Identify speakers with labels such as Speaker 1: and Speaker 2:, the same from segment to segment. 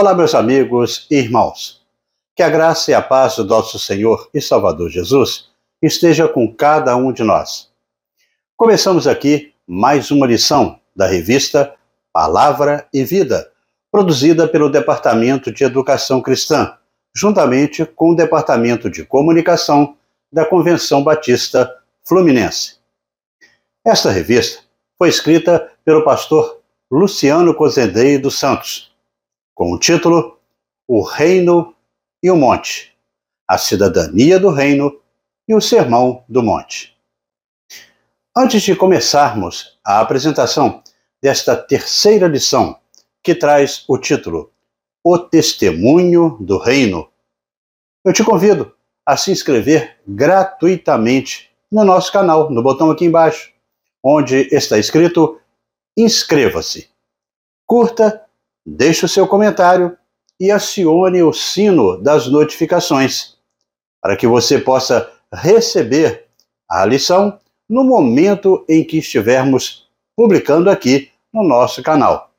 Speaker 1: Olá, meus amigos e irmãos. Que a graça e a paz do nosso Senhor e Salvador Jesus esteja com cada um de nós. Começamos aqui mais uma lição da revista Palavra e Vida, produzida pelo Departamento de Educação Cristã, juntamente com o Departamento de Comunicação da Convenção Batista Fluminense. Esta revista foi escrita pelo pastor Luciano Cozendei dos Santos, com o título O Reino e o Monte, a cidadania do reino e o sermão do monte. Antes de começarmos a apresentação desta terceira lição, que traz o título O Testemunho do Reino, eu te convido a se inscrever gratuitamente no nosso canal, no botão aqui embaixo onde está escrito inscreva-se. Curta, deixe o seu comentário e acione o sino das notificações para que você possa receber a lição no momento em que estivermos publicando aqui no nosso canal.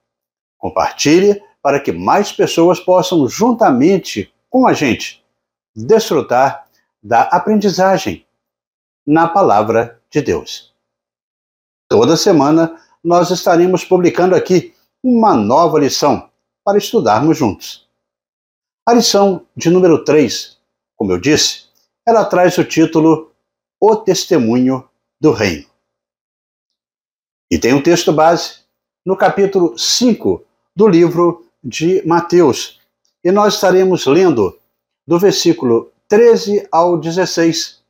Speaker 1: Compartilhe para que mais pessoas possam, juntamente com a gente, desfrutar da aprendizagem na palavra de Deus. Toda semana nós estaremos publicando aqui uma nova lição para estudarmos juntos. A lição de número 3, como eu disse, ela traz o título O Testemunho do Reino. E tem um texto base no capítulo 5 do livro de Mateus. E nós estaremos lendo do versículo 13 ao 16.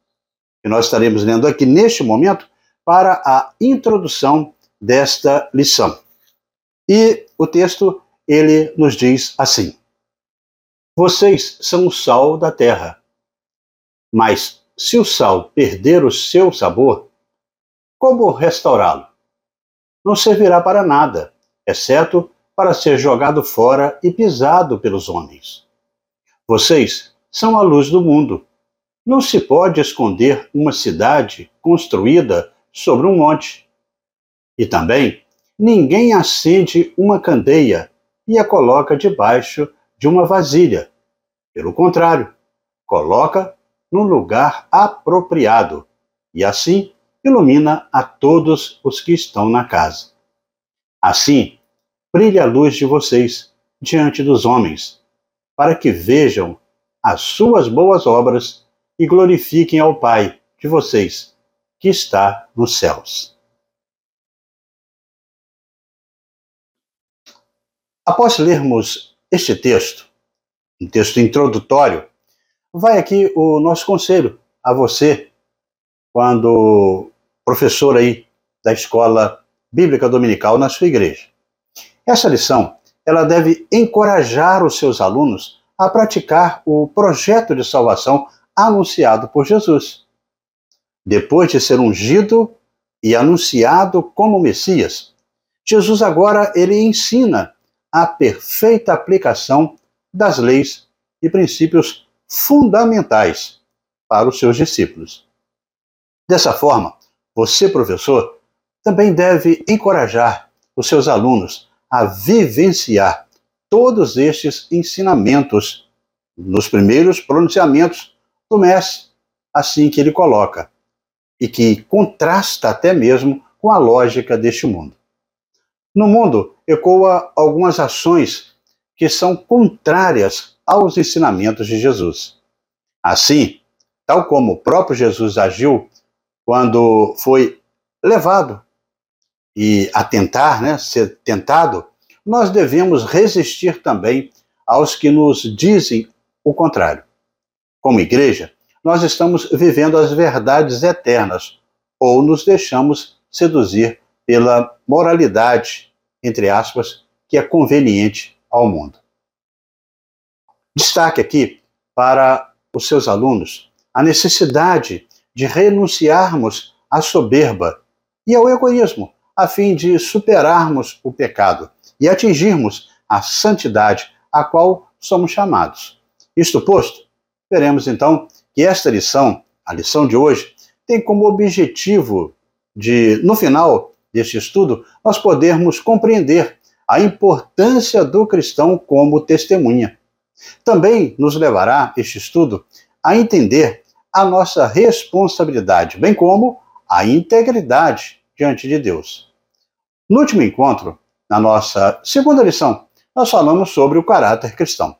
Speaker 1: E nós estaremos lendo aqui neste momento para a introdução desta lição. E o texto ele nos diz assim: Vocês são o sal da terra. Mas se o sal perder o seu sabor, como restaurá-lo? Não servirá para nada, exceto para ser jogado fora e pisado pelos homens. Vocês são a luz do mundo. Não se pode esconder uma cidade construída sobre um monte. E também, ninguém acende uma candeia e a coloca debaixo de uma vasilha. Pelo contrário, coloca no lugar apropriado e assim ilumina a todos os que estão na casa. Assim, brilhe a luz de vocês diante dos homens, para que vejam as suas boas obras e glorifiquem ao Pai de vocês que está nos céus. Após lermos este texto, um texto introdutório, vai aqui o nosso conselho a você, quando professor aí da escola bíblica dominical na sua igreja. Essa lição, ela deve encorajar os seus alunos a praticar o projeto de salvação anunciado por Jesus depois de ser ungido e anunciado como Messias, Jesus agora ele ensina a perfeita aplicação das leis e princípios fundamentais para os seus discípulos. Dessa forma, você, professor, também deve encorajar os seus alunos a vivenciar todos estes ensinamentos nos primeiros pronunciamentos do Mestre, assim que ele coloca e que contrasta até mesmo com a lógica deste mundo. No mundo ecoa algumas ações que são contrárias aos ensinamentos de Jesus. Assim, tal como o próprio Jesus agiu quando foi levado e a tentar, né, ser tentado, nós devemos resistir também aos que nos dizem o contrário. Como igreja, nós estamos vivendo as verdades eternas ou nos deixamos seduzir pela moralidade, entre aspas, que é conveniente ao mundo. Destaque aqui para os seus alunos a necessidade de renunciarmos à soberba e ao egoísmo, a fim de superarmos o pecado e atingirmos a santidade a qual somos chamados. Isto posto, veremos então que esta lição, a lição de hoje, tem como objetivo de, no final deste estudo, nós podermos compreender a importância do cristão como testemunha. Também nos levará este estudo a entender a nossa responsabilidade, bem como a integridade diante de Deus. No último encontro, na nossa segunda lição, nós falamos sobre o caráter cristão.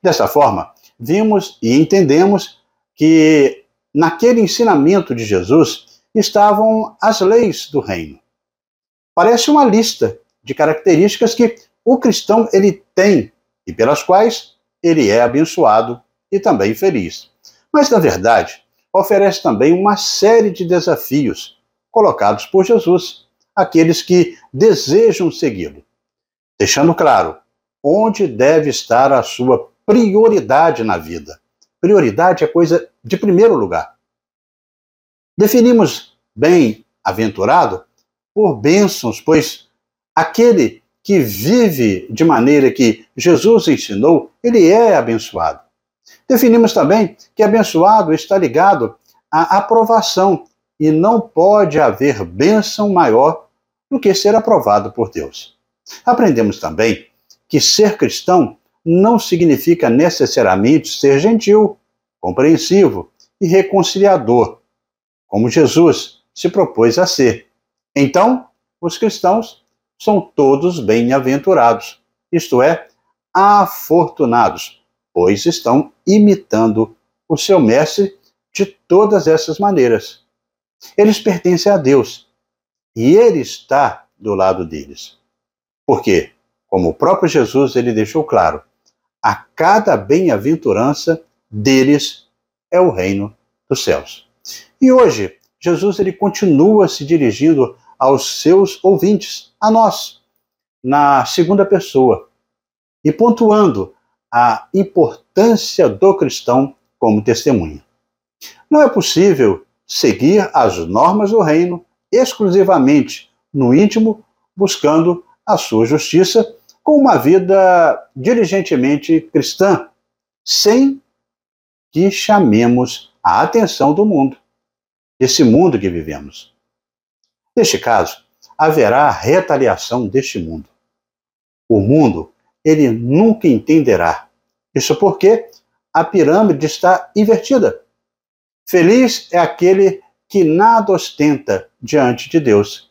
Speaker 1: Dessa forma, vimos e entendemos que naquele ensinamento de Jesus estavam as leis do reino. Parece uma lista de características que o cristão ele tem e pelas quais ele é abençoado e também feliz. Mas na verdade, oferece também uma série de desafios colocados por Jesus àqueles que desejam segui-lo, deixando claro onde deve estar a sua prioridade na vida. Prioridade é coisa de primeiro lugar. Definimos bem-aventurado por bênçãos, pois aquele que vive de maneira que Jesus ensinou, ele é abençoado. Definimos também que abençoado está ligado à aprovação e não pode haver bênção maior do que ser aprovado por Deus. Aprendemos também que ser cristão não significa necessariamente ser gentil, compreensivo e reconciliador, como Jesus se propôs a ser. Então, os cristãos são todos bem-aventurados, isto é, afortunados, pois estão imitando o seu mestre de todas essas maneiras. Eles pertencem a Deus e ele está do lado deles. Por quê? Como o próprio Jesus ele deixou claro, a cada bem-aventurança deles é o reino dos céus. E hoje, Jesus ele continua se dirigindo aos seus ouvintes, a nós, na segunda pessoa, e pontuando a importância do cristão como testemunha. Não é possível seguir as normas do reino exclusivamente no íntimo, buscando a sua justiça com uma vida diligentemente cristã, sem que chamemos a atenção do mundo, desse mundo que vivemos. Neste caso, haverá retaliação deste mundo. O mundo, ele nunca entenderá. Isso porque a pirâmide está invertida. Feliz é aquele que nada ostenta diante de Deus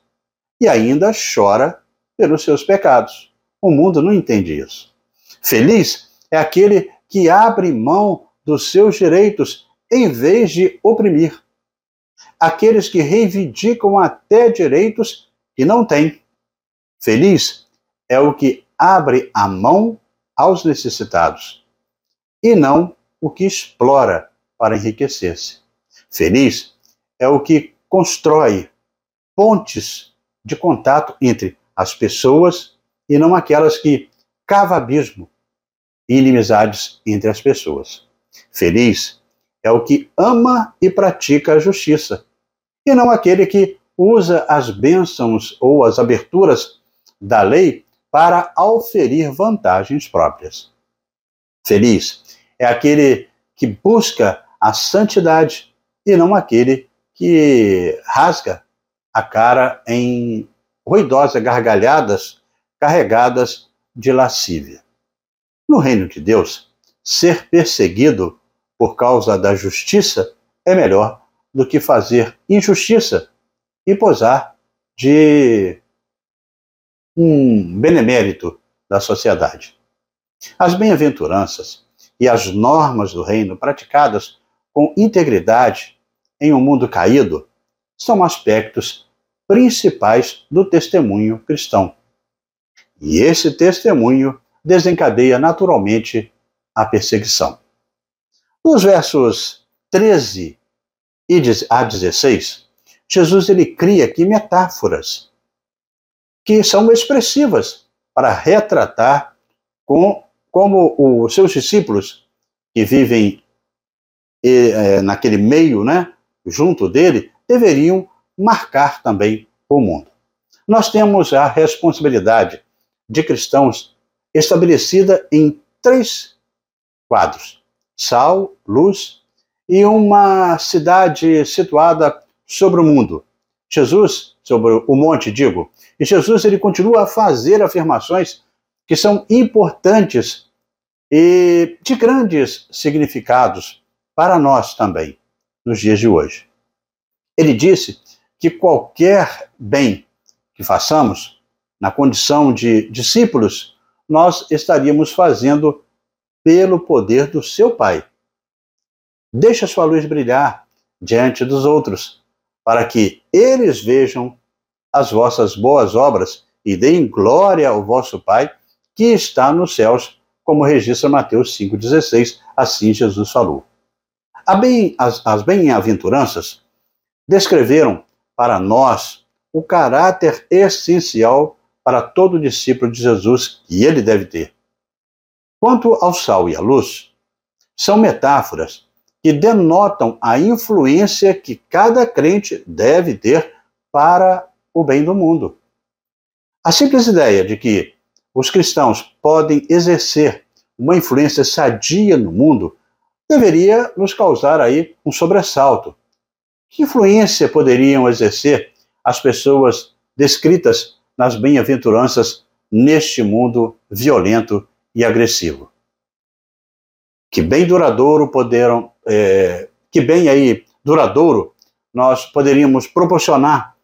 Speaker 1: e ainda chora pelos seus pecados. O mundo não entende isso. Feliz é aquele que abre mão dos seus direitos em vez de oprimir. Aqueles que reivindicam até direitos que não têm. Feliz é o que abre a mão aos necessitados e não o que explora para enriquecer-se. Feliz é o que constrói pontes de contato entre as pessoas e não aquelas que cava abismo e inimizades entre as pessoas. Feliz é o que ama e pratica a justiça, e não aquele que usa as bênçãos ou as aberturas da lei para auferir vantagens próprias. Feliz é aquele que busca a santidade e não aquele que rasga a cara em ruidosas gargalhadas carregadas de lascívia. No reino de Deus, ser perseguido por causa da justiça é melhor do que fazer injustiça e posar de um benemérito da sociedade. As bem-aventuranças e as normas do reino praticadas com integridade em um mundo caído são aspectos principais do testemunho cristão. E esse testemunho desencadeia naturalmente a perseguição. Nos versos 13 a 16, Jesus ele cria aqui metáforas que são expressivas para retratar com, como os seus discípulos que vivem é, naquele meio, né, junto dele, deveriam marcar também o mundo. Nós temos a responsabilidade de cristãos estabelecida em três quadros: sal, luz e uma cidade situada sobre o mundo. Jesus, sobre o monte, digo, e Jesus ele continua a fazer afirmações que são importantes e de grandes significados para nós também, nos dias de hoje. Ele disse que qualquer bem que façamos, na condição de discípulos, nós estaríamos fazendo pelo poder do seu Pai. Deixa sua luz brilhar diante dos outros, para que eles vejam as vossas boas obras e deem glória ao vosso Pai que está nos céus, como registra Mateus 5,16. Assim Jesus falou. As bem-aventuranças descreveram para nós o caráter essencial para todo discípulo de Jesus que ele deve ter. Quanto ao sal e à luz, são metáforas que denotam a influência que cada crente deve ter para o bem do mundo. A simples ideia de que os cristãos podem exercer uma influência sadia no mundo deveria nos causar aí um sobressalto. Que influência poderiam exercer as pessoas descritas nas bem-aventuranças neste mundo violento e agressivo? Que bem duradouro poderam, é, que bem aí duradouro nós poderíamos proporcionar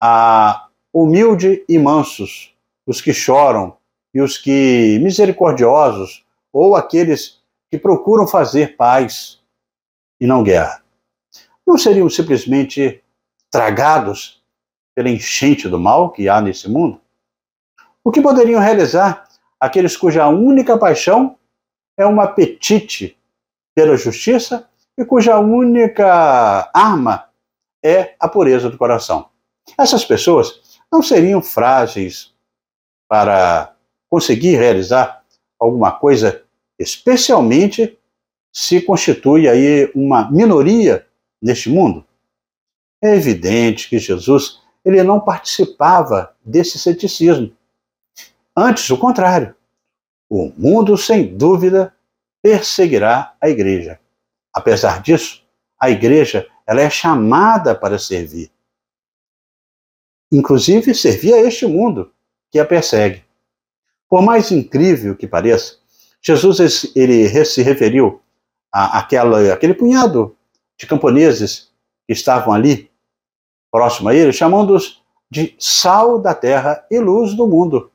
Speaker 1: a humilde e mansos, os que choram e os que misericordiosos ou aqueles que procuram fazer paz e não guerra. Não seriam simplesmente tragados pela enchente do mal que há nesse mundo? O que poderiam realizar aqueles cuja única paixão é um apetite pela justiça e cuja única arma é a pureza do coração? Essas pessoas não seriam frágeis para conseguir realizar alguma coisa especialmente se constitui aí uma minoria neste mundo. É evidente que Jesus ele não participava desse ceticismo. Antes, o contrário. O mundo, sem dúvida, perseguirá a igreja. Apesar disso, a igreja ela é chamada para servir. Inclusive, servir a este mundo que a persegue. Por mais incrível que pareça, Jesus ele se referiu a aquela, aquele punhado de camponeses que estavam ali, próximo a ele, chamando-os de sal da terra e luz do mundo,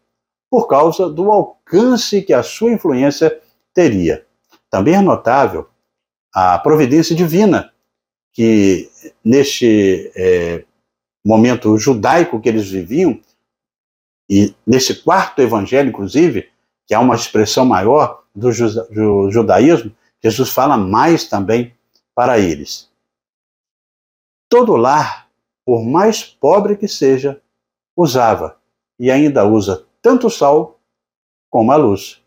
Speaker 1: por causa do alcance que a sua influência teria. Também é notável a providência divina, que neste é, momento judaico que eles viviam, e nesse quarto evangelho, inclusive, que é uma expressão maior do, judaísmo, Jesus fala mais também para eles. Todo lar, por mais pobre que seja, usava e ainda usa tanto o sal como a luz.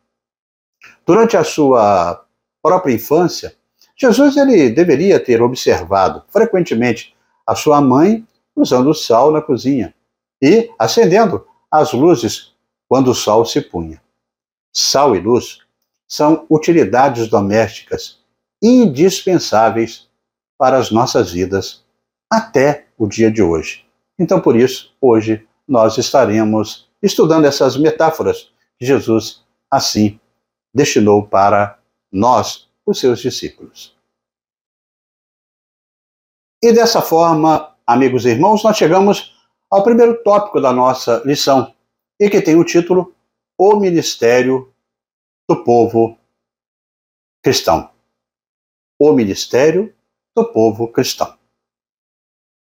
Speaker 1: Durante a sua própria infância, Jesus ele deveria ter observado frequentemente a sua mãe usando sal na cozinha e acendendo as luzes quando o sol se punha sal e luz são utilidades domésticas indispensáveis para as nossas vidas até o dia de hoje. Então, por isso, hoje nós estaremos estudando essas metáforas que Jesus assim destinou para nós, os seus discípulos. E dessa forma, amigos e irmãos, nós chegamos ao primeiro tópico da nossa lição, e que tem o título o ministério do povo cristão. O ministério do povo cristão.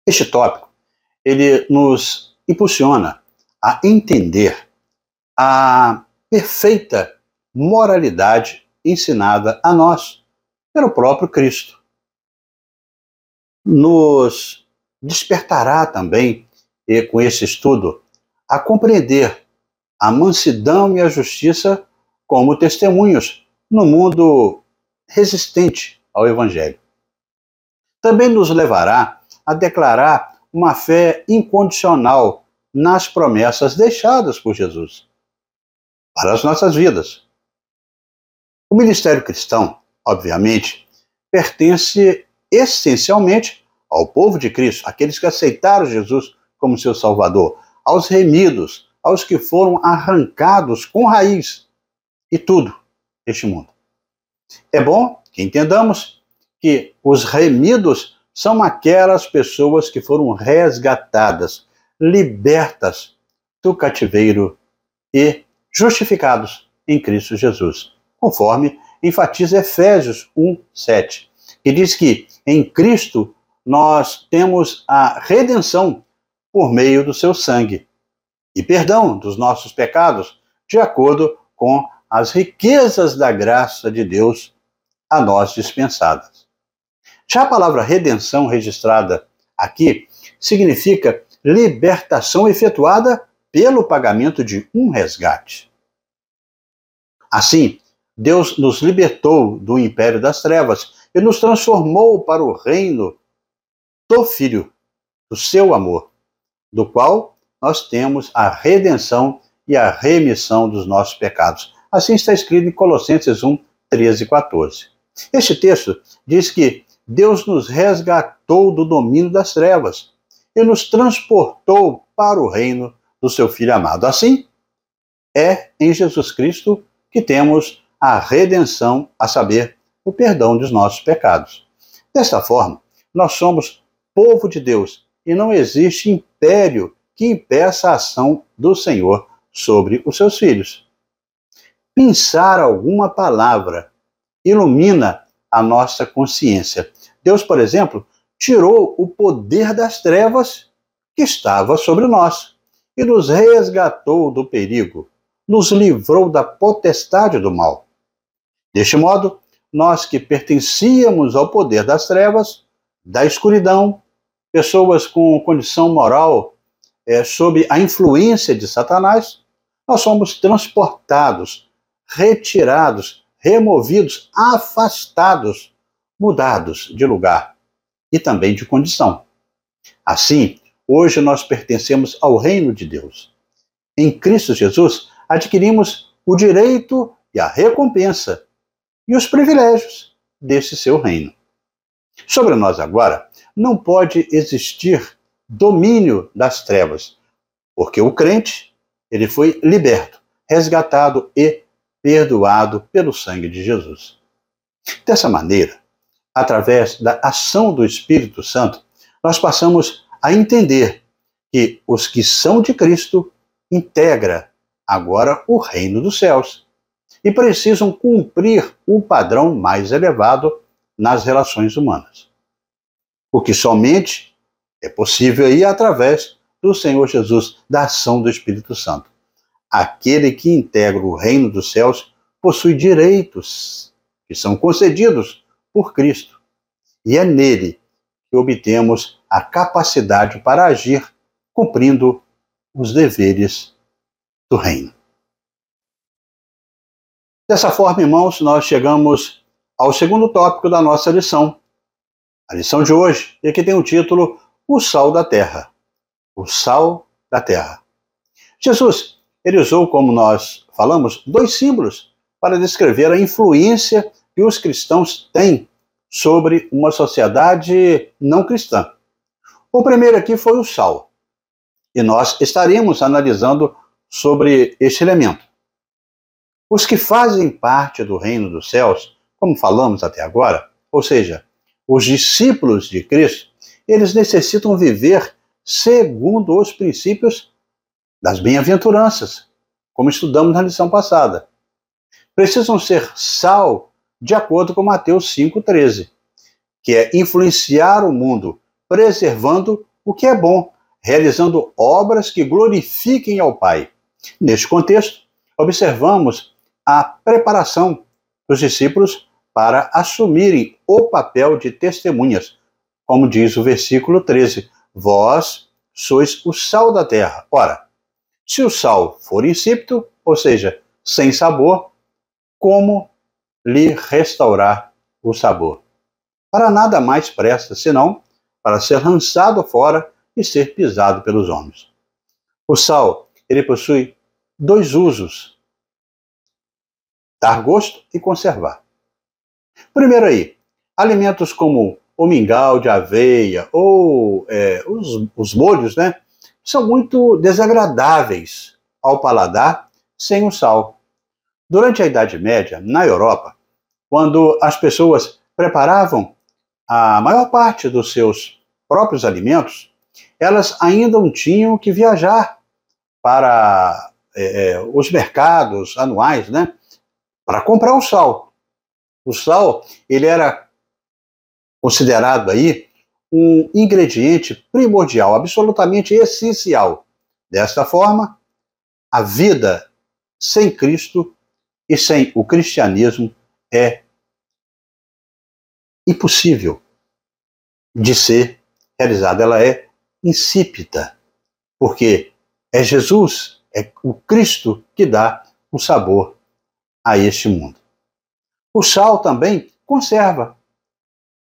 Speaker 1: Este tópico, ele nos impulsiona a entender a perfeita moralidade ensinada a nós pelo próprio Cristo. Nos despertará também, com esse estudo, a compreender a mansidão e a justiça como testemunhos no mundo resistente ao Evangelho. Também nos levará a declarar uma fé incondicional nas promessas deixadas por Jesus para as nossas vidas. O ministério cristão, obviamente, pertence essencialmente ao povo de Cristo, aqueles que aceitaram Jesus como seu Salvador, aos remidos, aos que foram arrancados com raiz e tudo este mundo. É bom que entendamos que os remidos são aquelas pessoas que foram resgatadas, libertas do cativeiro e justificados em Cristo Jesus, conforme enfatiza Efésios 1, 7, que diz que em Cristo nós temos a redenção por meio do seu sangue e perdão dos nossos pecados, de acordo com as riquezas da graça de Deus a nós dispensadas. Já a palavra redenção registrada aqui significa libertação efetuada pelo pagamento de um resgate. Assim, Deus nos libertou do império das trevas e nos transformou para o reino do Filho, do seu amor, do qual nós temos a redenção e a remissão dos nossos pecados. Assim está escrito em Colossenses 1, 13 e 14. Este texto diz que Deus nos resgatou do domínio das trevas e nos transportou para o reino do seu Filho amado. Assim, é em Jesus Cristo que temos a redenção, a saber, o perdão dos nossos pecados. Desta forma, nós somos povo de Deus e não existe império que impeça a ação do Senhor sobre os seus filhos. Pensar alguma palavra ilumina a nossa consciência. Deus, por exemplo, tirou o poder das trevas que estava sobre nós e nos resgatou do perigo, nos livrou da potestade do mal. Deste modo, nós que pertencíamos ao poder das trevas, da escuridão, pessoas com condição moral é, sob a influência de Satanás, nós somos transportados, retirados, removidos, afastados, mudados de lugar e também de condição. Assim, hoje nós pertencemos ao reino de Deus. Em Cristo Jesus, adquirimos o direito e a recompensa e os privilégios desse seu reino. Sobre nós agora, não pode existir domínio das trevas, porque o crente, ele foi liberto, resgatado e perdoado pelo sangue de Jesus. Dessa maneira, através da ação do Espírito Santo, nós passamos a entender que os que são de Cristo integra agora o reino dos céus e precisam cumprir o padrão mais elevado nas relações humanas. O que somente é possível aí através do Senhor Jesus, da ação do Espírito Santo. Aquele que integra o reino dos céus possui direitos que são concedidos por Cristo. E é nele que obtemos a capacidade para agir cumprindo os deveres do reino. Dessa forma, irmãos, nós chegamos ao segundo tópico da nossa lição. A lição de hoje, e aqui tem o título O Sal da Terra. O Sal da Terra. Jesus, ele usou, como nós falamos, dois símbolos para descrever a influência que os cristãos têm sobre uma sociedade não cristã. O primeiro aqui foi o sal. E nós estaremos analisando sobre este elemento. Os que fazem parte do reino dos céus, como falamos até agora, ou seja, os discípulos de Cristo, eles necessitam viver segundo os princípios das bem-aventuranças, como estudamos na lição passada. Precisam ser sal de acordo com Mateus 5,13, que é influenciar o mundo, preservando o que é bom, realizando obras que glorifiquem ao Pai. Neste contexto, observamos a preparação dos discípulos para assumirem o papel de testemunhas, como diz o versículo 13: Vós sois o sal da terra. Ora, se o sal for insípido, ou seja, sem sabor, como lhe restaurar o sabor? Para nada mais presta senão para ser lançado fora e ser pisado pelos homens. O sal, ele possui dois usos dar gosto e conservar. Primeiro aí, alimentos como o mingau de aveia ou é, os, os molhos, né? São muito desagradáveis ao paladar sem o sal. Durante a Idade Média, na Europa, quando as pessoas preparavam a maior parte dos seus próprios alimentos, elas ainda não tinham que viajar para é, os mercados anuais, né, para comprar o sal. O sal ele era considerado aí um ingrediente primordial, absolutamente essencial. Desta forma, a vida sem Cristo e sem o cristianismo é impossível de ser realizada. Ela é insípida, porque é Jesus, é o Cristo que dá o sabor a este mundo. O sal também conserva.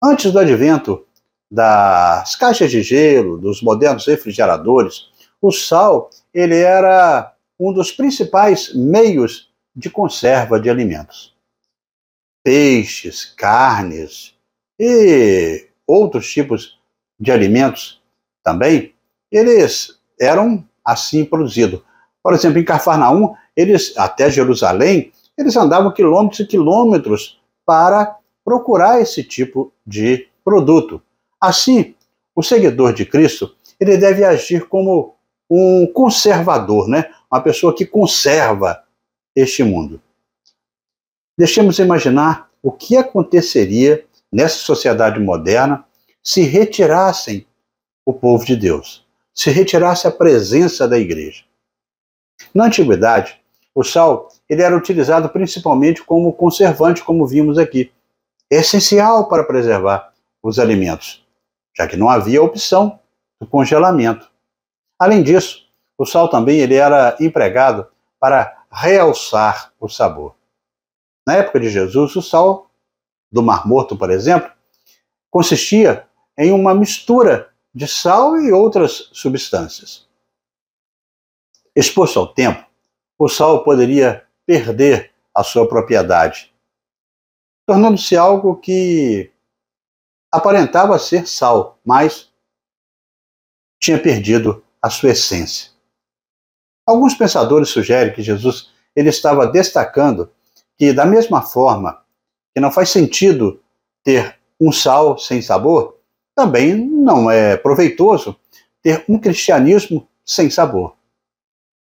Speaker 1: Antes do advento das caixas de gelo, dos modernos refrigeradores, o sal ele era um dos principais meios de conserva de alimentos. Peixes, carnes e outros tipos de alimentos também, eles eram assim produzidos. Por exemplo, em Cafarnaum, eles até Jerusalém, eles andavam quilômetros e quilômetros para procurar esse tipo de produto. Assim, o seguidor de Cristo, ele deve agir como um conservador, né? Uma pessoa que conserva este mundo. Deixemos imaginar o que aconteceria nessa sociedade moderna se retirassem o povo de Deus, se retirasse a presença da igreja. Na antiguidade, o sal ele era utilizado principalmente como conservante, como vimos aqui. É essencial para preservar os alimentos, já que não havia opção do congelamento. Além disso, o sal também ele era empregado para realçar o sabor. Na época de Jesus, o sal do Mar Morto, por exemplo, consistia em uma mistura de sal e outras substâncias. Exposto ao tempo, o sal poderia perder a sua propriedade, tornando-se algo que aparentava ser sal, mas tinha perdido a sua essência. Alguns pensadores sugerem que Jesus ele estava destacando que da mesma forma que não faz sentido ter um sal sem sabor, também não é proveitoso ter um cristianismo sem sabor.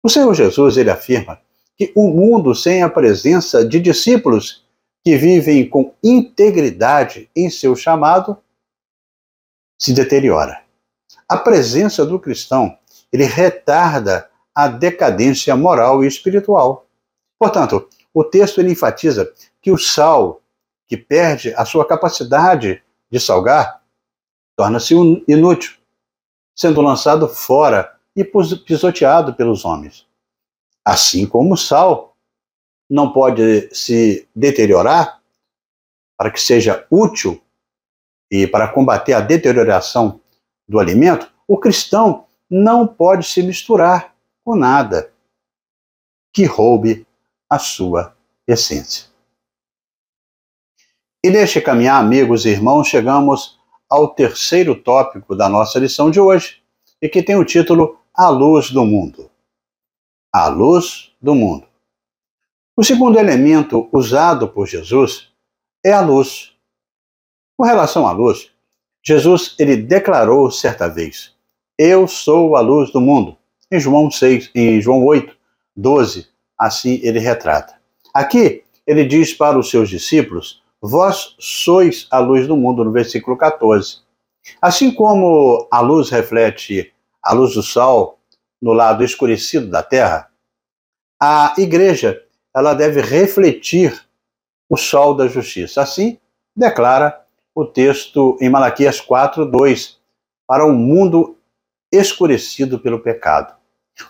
Speaker 1: O Senhor Jesus ele afirma que o mundo sem a presença de discípulos que vivem com integridade em seu chamado se deteriora. A presença do cristão ele retarda a decadência moral e espiritual. Portanto, o texto enfatiza que o sal, que perde a sua capacidade de salgar, torna-se inútil, sendo lançado fora e pisoteado pelos homens. Assim como o sal não pode se deteriorar para que seja útil e para combater a deterioração do alimento, o cristão não pode se misturar com nada que roube a sua essência. E neste caminhar, amigos e irmãos, chegamos ao terceiro tópico da nossa lição de hoje, e que tem o título A Luz do Mundo. A Luz do Mundo. O segundo elemento usado por Jesus é a luz. Com relação à luz, Jesus ele declarou certa vez: Eu sou a luz do mundo. Em João 6, em João 8, 12, assim ele retrata. Aqui ele diz para os seus discípulos Vós sois a luz do mundo, no versículo 14. Assim como a luz reflete a luz do sol no lado escurecido da terra, a igreja ela deve refletir o sol da justiça. Assim declara o texto em Malaquias 4, 2, para um mundo escurecido pelo pecado.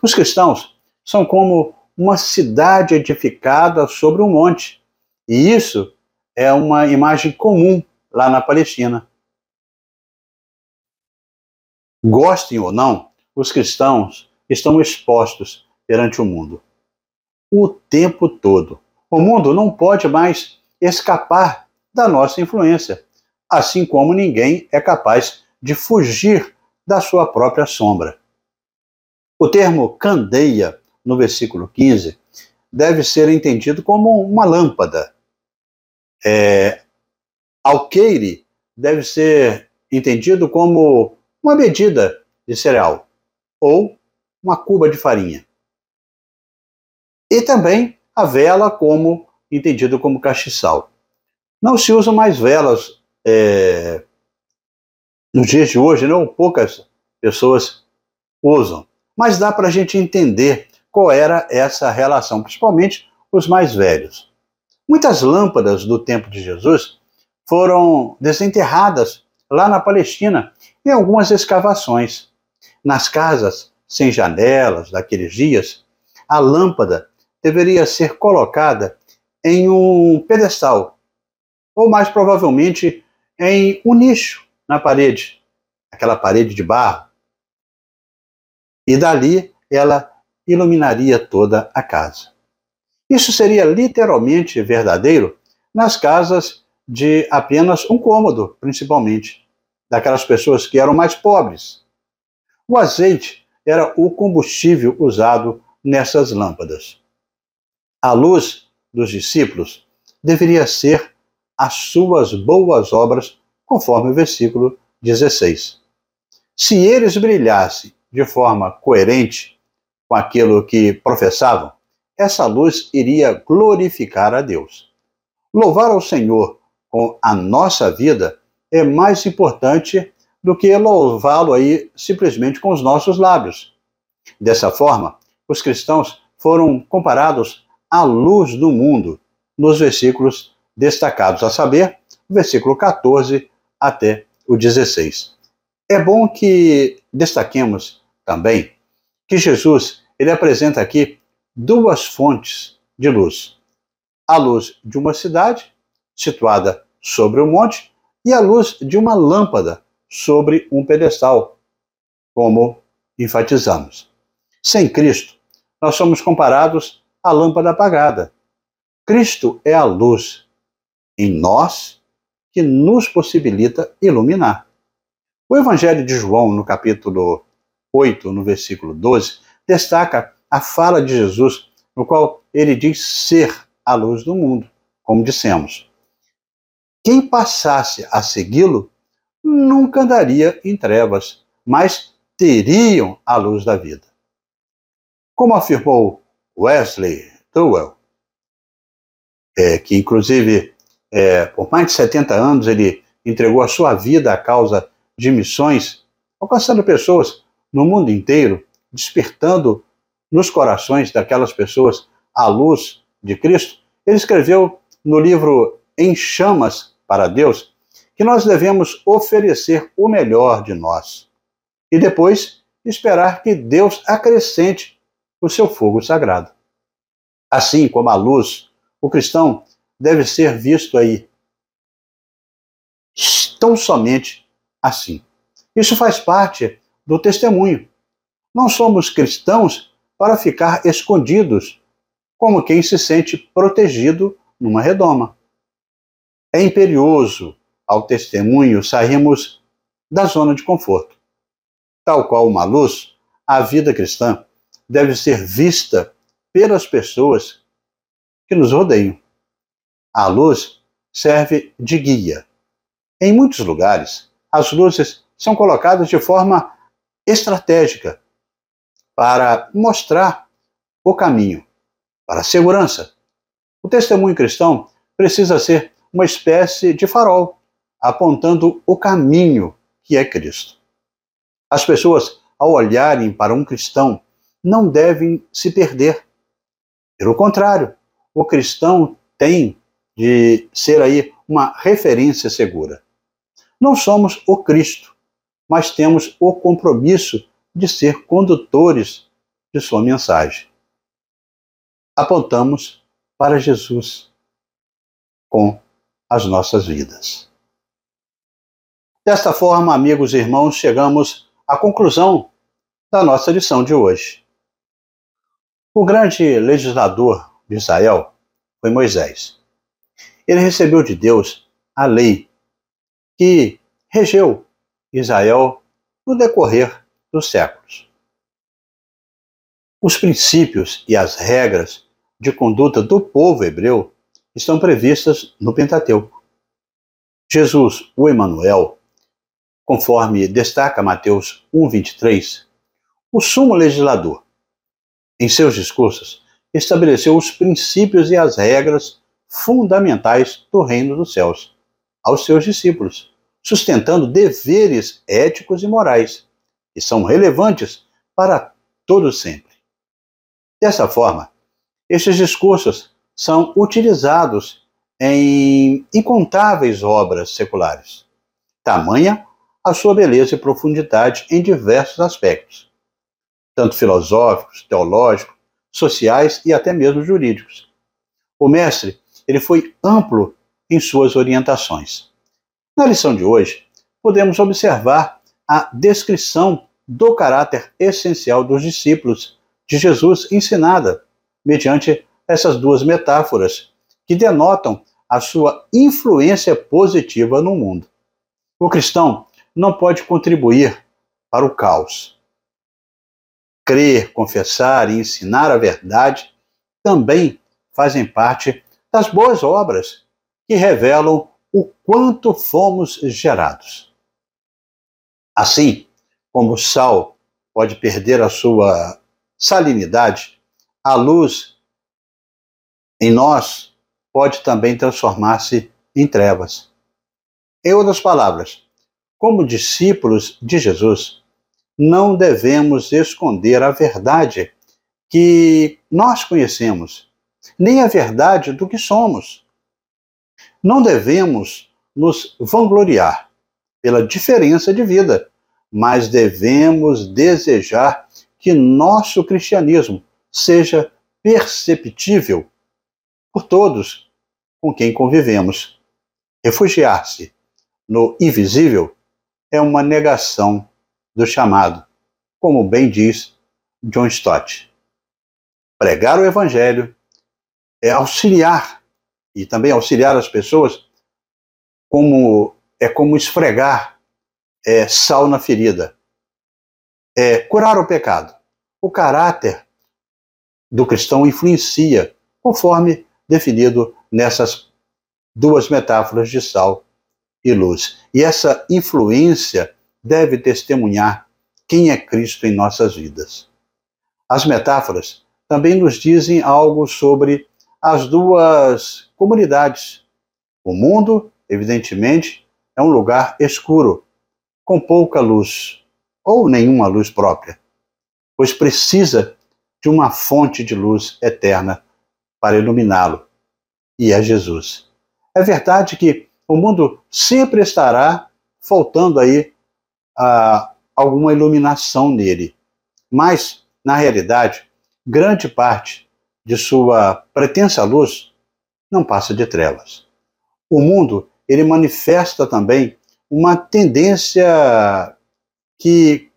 Speaker 1: Os cristãos são como uma cidade edificada sobre um monte, e isso é uma imagem comum lá na Palestina. Gostem ou não, os cristãos estão expostos perante o mundo o tempo todo. O mundo não pode mais escapar da nossa influência. assim como ninguém é capaz de fugir da sua própria sombra. O termo candeia, no versículo 15, deve ser entendido como uma lâmpada. É, alqueire deve ser entendido como uma medida de cereal ou uma cuba de farinha. E também a vela como entendido como castiçal. Não se usam mais velas é, nos dias de hoje, não poucas pessoas usam. Mas dá para a gente entender qual era essa relação, principalmente os mais velhos. Muitas lâmpadas do tempo de Jesus foram desenterradas lá na Palestina em algumas escavações. Nas casas sem janelas daqueles dias, a lâmpada deveria ser colocada em um pedestal, ou mais provavelmente em um nicho na parede, aquela parede de barro. E dali ela iluminaria toda a casa. Isso seria literalmente verdadeiro nas casas de apenas um cômodo, principalmente, daquelas pessoas que eram mais pobres. O azeite era o combustível usado nessas lâmpadas. A luz dos discípulos deveria ser as suas boas obras, conforme o versículo 16. Se eles brilhassem de forma coerente com aquilo que professavam, essa luz iria glorificar a Deus. Louvar ao Senhor com a nossa vida é mais importante do que louvá-lo aí simplesmente com os nossos lábios. Dessa forma, os cristãos foram comparados a luz do mundo, nos versículos destacados, a saber, versículo 14 até o 16. É bom que destaquemos também que Jesus ele apresenta aqui duas fontes de luz: a luz de uma cidade situada sobre um monte e a luz de uma lâmpada sobre um pedestal, como enfatizamos. Sem Cristo, nós somos comparados a lâmpada apagada. Cristo é a luz em nós que nos possibilita iluminar. O Evangelho de João, no capítulo 8, no versículo 12, destaca a fala de Jesus, no qual ele diz ser a luz do mundo, como dissemos. Quem passasse a segui-lo nunca andaria em trevas, mas teriam a luz da vida. Como afirmou Wesley Towell, é, que inclusive é, por mais de 70 anos ele entregou a sua vida à causa de missões, alcançando pessoas no mundo inteiro, despertando nos corações daquelas pessoas a luz de Cristo. Ele escreveu no livro Em Chamas para Deus que nós devemos oferecer o melhor de nós e depois esperar que Deus acrescente o seu fogo sagrado. Assim como a luz, o cristão deve ser visto aí tão somente assim. Isso faz parte do testemunho. Não somos cristãos para ficar escondidos, como quem se sente protegido numa redoma. É imperioso ao testemunho sairmos da zona de conforto. Tal qual uma luz, a vida cristã deve ser vista pelas pessoas que nos rodeiam. A luz serve de guia. Em muitos lugares, as luzes são colocadas de forma estratégica para mostrar o caminho para a segurança. O testemunho cristão precisa ser uma espécie de farol, apontando o caminho que é Cristo. As pessoas, ao olharem para um cristão, não devem se perder. Pelo contrário, o cristão tem de ser aí uma referência segura. Não somos o Cristo, mas temos o compromisso de ser condutores de sua mensagem. Apontamos para Jesus com as nossas vidas. Desta forma, amigos e irmãos, chegamos à conclusão da nossa lição de hoje. O grande legislador de Israel foi Moisés. Ele recebeu de Deus a lei, que regeu Israel no decorrer dos séculos. Os princípios e as regras de conduta do povo hebreu estão previstas no Pentateuco. Jesus, o Emanuel, conforme destaca Mateus 1:23, o sumo legislador, em seus discursos, estabeleceu os princípios e as regras fundamentais do reino dos céus aos seus discípulos, sustentando deveres éticos e morais que são relevantes para todo sempre. Dessa forma, estes discursos são utilizados em incontáveis obras seculares. Tamanha a sua beleza e profundidade em diversos aspectos, tanto filosóficos, teológicos, sociais e até mesmo jurídicos. O mestre, ele foi amplo em suas orientações. Na lição de hoje, podemos observar a descrição do caráter essencial dos discípulos de Jesus ensinada mediante essas duas metáforas que denotam a sua influência positiva no mundo. O cristão não pode contribuir para o caos. Crer, confessar e ensinar a verdade também fazem parte das boas obras que revelam o quanto fomos gerados. Assim como o sal pode perder a sua salinidade, a luz em nós pode também transformar-se em trevas. Em outras palavras, como discípulos de Jesus, não devemos esconder a verdade que nós conhecemos, nem a verdade do que somos. Não devemos nos vangloriar pela diferença de vida, mas devemos desejar que nosso cristianismo seja perceptível por todos com quem convivemos. Refugiar-se no invisível é uma negação do chamado, como bem diz John Stott. Pregar o evangelho é auxiliar e também auxiliar as pessoas como é como esfregar é, sal na ferida é, curar o pecado. O caráter do cristão influencia, conforme definido nessas duas metáforas de sal e luz. E essa influência deve testemunhar quem é Cristo em nossas vidas. As metáforas também nos dizem algo sobre as duas comunidades. O mundo, evidentemente, é um lugar escuro, com pouca luz ou nenhuma luz própria, pois precisa de uma fonte de luz eterna para iluminá-lo, e é Jesus. É verdade que o mundo sempre estará faltando aí ah, alguma iluminação nele, mas, na realidade, grande parte de sua pretensa luz não passa de trevas. O mundo, ele manifesta também uma tendência que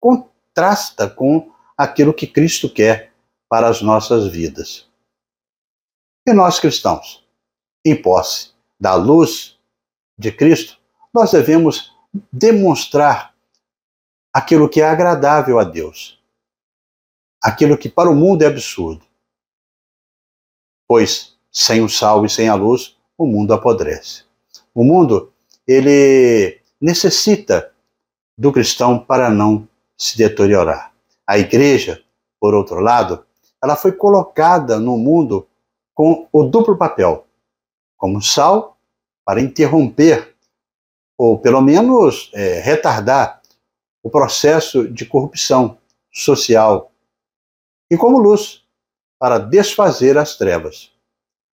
Speaker 1: contrasta com aquilo que Cristo quer para as nossas vidas. E nós cristãos, em posse da luz de Cristo, nós devemos demonstrar aquilo que é agradável a Deus, aquilo que para o mundo é absurdo. Pois sem o sal e sem a luz, o mundo apodrece. O mundo, ele necessita do cristão para não se deteriorar. A igreja, por outro lado, ela foi colocada no mundo com o duplo papel, como sal para interromper ou pelo menos é, retardar o processo de corrupção social e como luz para desfazer as trevas.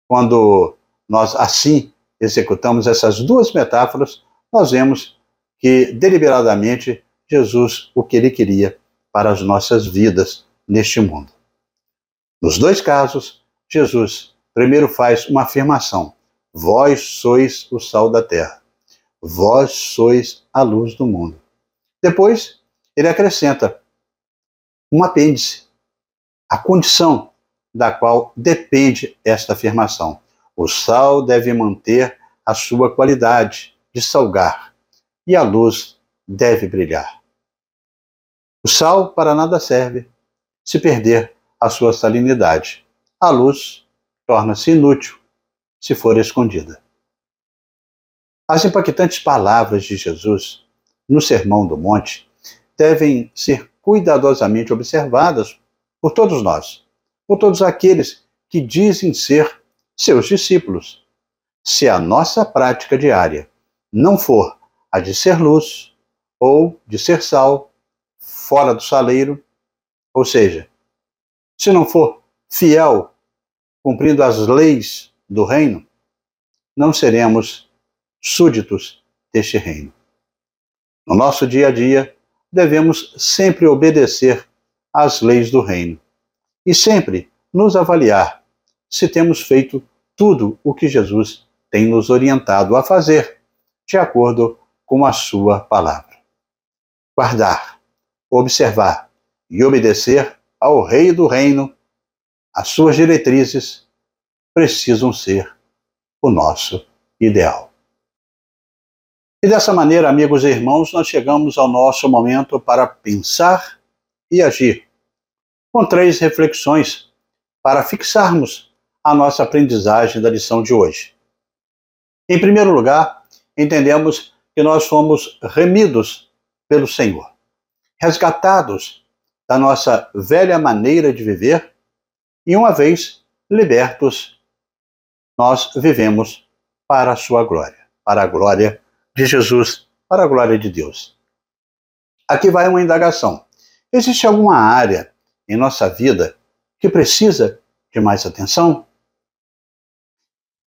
Speaker 1: Quando nós assim executamos essas duas metáforas, nós vemos que deliberadamente Jesus o que ele queria para as nossas vidas neste mundo. Nos dois casos, Jesus primeiro faz uma afirmação: Vós sois o sal da terra, vós sois a luz do mundo. Depois, ele acrescenta um apêndice, a condição da qual depende esta afirmação. O sal deve manter a sua qualidade de salgar e a luz deve brilhar. O sal para nada serve se perder a sua salinidade. A luz torna-se inútil se for escondida. As impactantes palavras de Jesus no Sermão do Monte devem ser cuidadosamente observadas por todos nós, por todos aqueles que dizem ser seus discípulos. Se a nossa prática diária não for a de ser luz ou de ser sal fora do saleiro, ou seja, se não for fiel cumprindo as leis do reino, não seremos súditos deste reino. No nosso dia a dia, devemos sempre obedecer às leis do reino e sempre nos avaliar se temos feito tudo o que Jesus tem nos orientado a fazer, de acordo com a sua palavra. Guardar, observar e obedecer ao Rei do Reino, as suas diretrizes precisam ser o nosso ideal. E dessa maneira, amigos e irmãos, nós chegamos ao nosso momento para pensar e agir, com três reflexões para fixarmos a nossa aprendizagem da lição de hoje. Em primeiro lugar, entendemos que nós fomos remidos pelo Senhor, resgatados da nossa velha maneira de viver e, uma vez libertos, nós vivemos para a sua glória, para a glória de Jesus para a glória de Deus. Aqui vai uma indagação. Existe alguma área em nossa vida que precisa de mais atenção?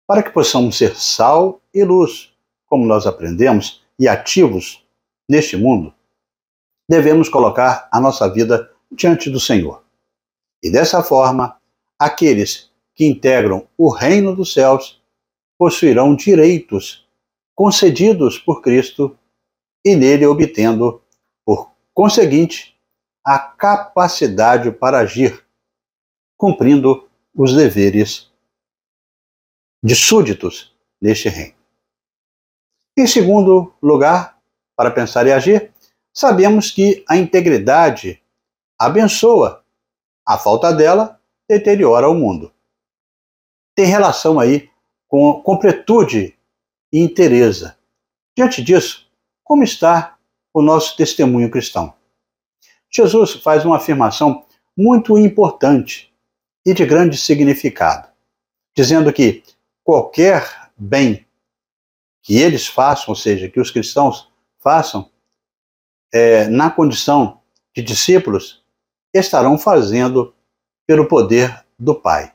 Speaker 1: Para que possamos ser sal e luz, como nós aprendemos, e ativos neste mundo, devemos colocar a nossa vida diante do Senhor. E dessa forma, aqueles que integram o reino dos céus possuirão direitos concedidos por Cristo e nele obtendo, por conseguinte, a capacidade para agir, cumprindo os deveres de súditos neste reino. Em segundo lugar, para pensar e agir, sabemos que a integridade abençoa, a falta dela deteriora o mundo. Tem relação aí com completude e inteireza. Diante disso, como está o nosso testemunho cristão? Jesus faz uma afirmação muito importante e de grande significado, dizendo que qualquer bem que eles façam, ou seja, que os cristãos façam, é, na condição de discípulos, estarão fazendo pelo poder do Pai.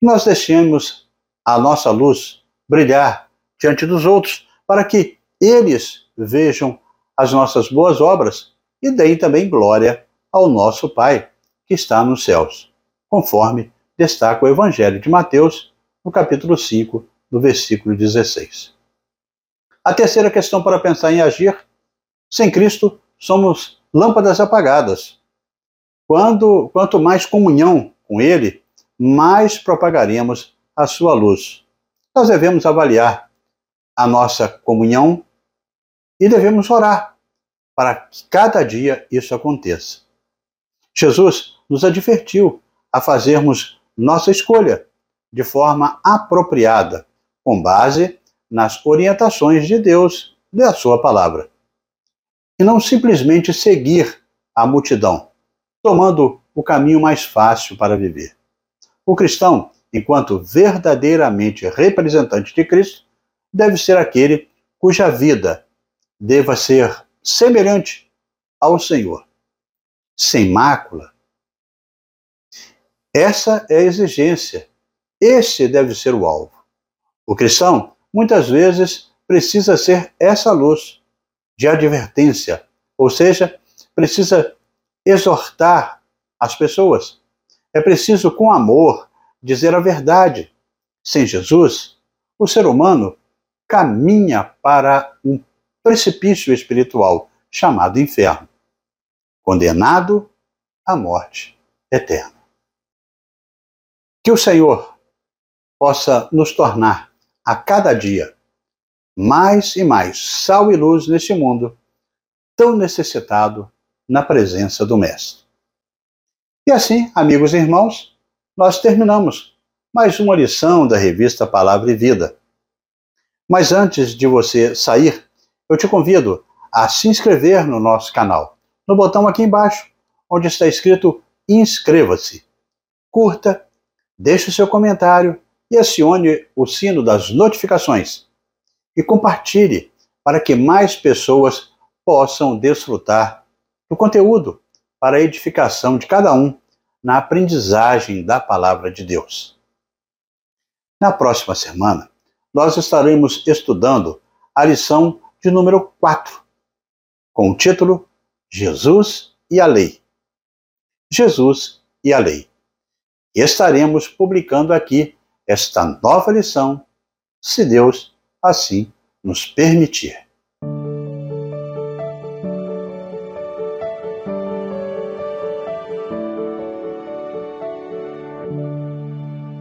Speaker 1: Nós deixemos a nossa luz brilhar diante dos outros, para que eles vejam as nossas boas obras e deem também glória ao nosso Pai que está nos céus, conforme destaca o Evangelho de Mateus, no capítulo 5, no versículo 16. A terceira questão para pensar em agir: sem Cristo somos lâmpadas apagadas. Quando, quanto mais comunhão com Ele, mais propagaremos a sua luz nós devemos avaliar a nossa comunhão e devemos orar para que cada dia isso aconteça. Jesus nos advertiu a fazermos nossa escolha de forma apropriada, com base nas orientações de Deus da sua palavra. E não simplesmente seguir a multidão, tomando o caminho mais fácil para viver. O cristão enquanto verdadeiramente representante de Cristo, deve ser aquele cuja vida deva ser semelhante ao Senhor, sem mácula. Essa é a exigência. Esse deve ser o alvo. O cristão, muitas vezes, precisa ser essa luz de advertência, ou seja, precisa exortar as pessoas. É preciso, com amor, dizer a verdade. Sem Jesus, o ser humano caminha para um precipício espiritual chamado inferno, condenado à morte eterna. Que o Senhor possa nos tornar a cada dia mais e mais sal e luz neste mundo tão necessitado na presença do Mestre. E assim, amigos e irmãos, nós terminamos mais uma lição da revista Palavra e Vida. Mas antes de você sair, eu te convido a se inscrever no nosso canal, no botão aqui embaixo, onde está escrito Inscreva-se. Curta, deixe o seu comentário e acione o sino das notificações. E compartilhe para que mais pessoas possam desfrutar do conteúdo para a edificação de cada um na aprendizagem da palavra de Deus. Na próxima semana, nós estaremos estudando a lição de número 4, com o título Jesus e a Lei. Jesus e a Lei. E estaremos publicando aqui esta nova lição, se Deus assim nos permitir.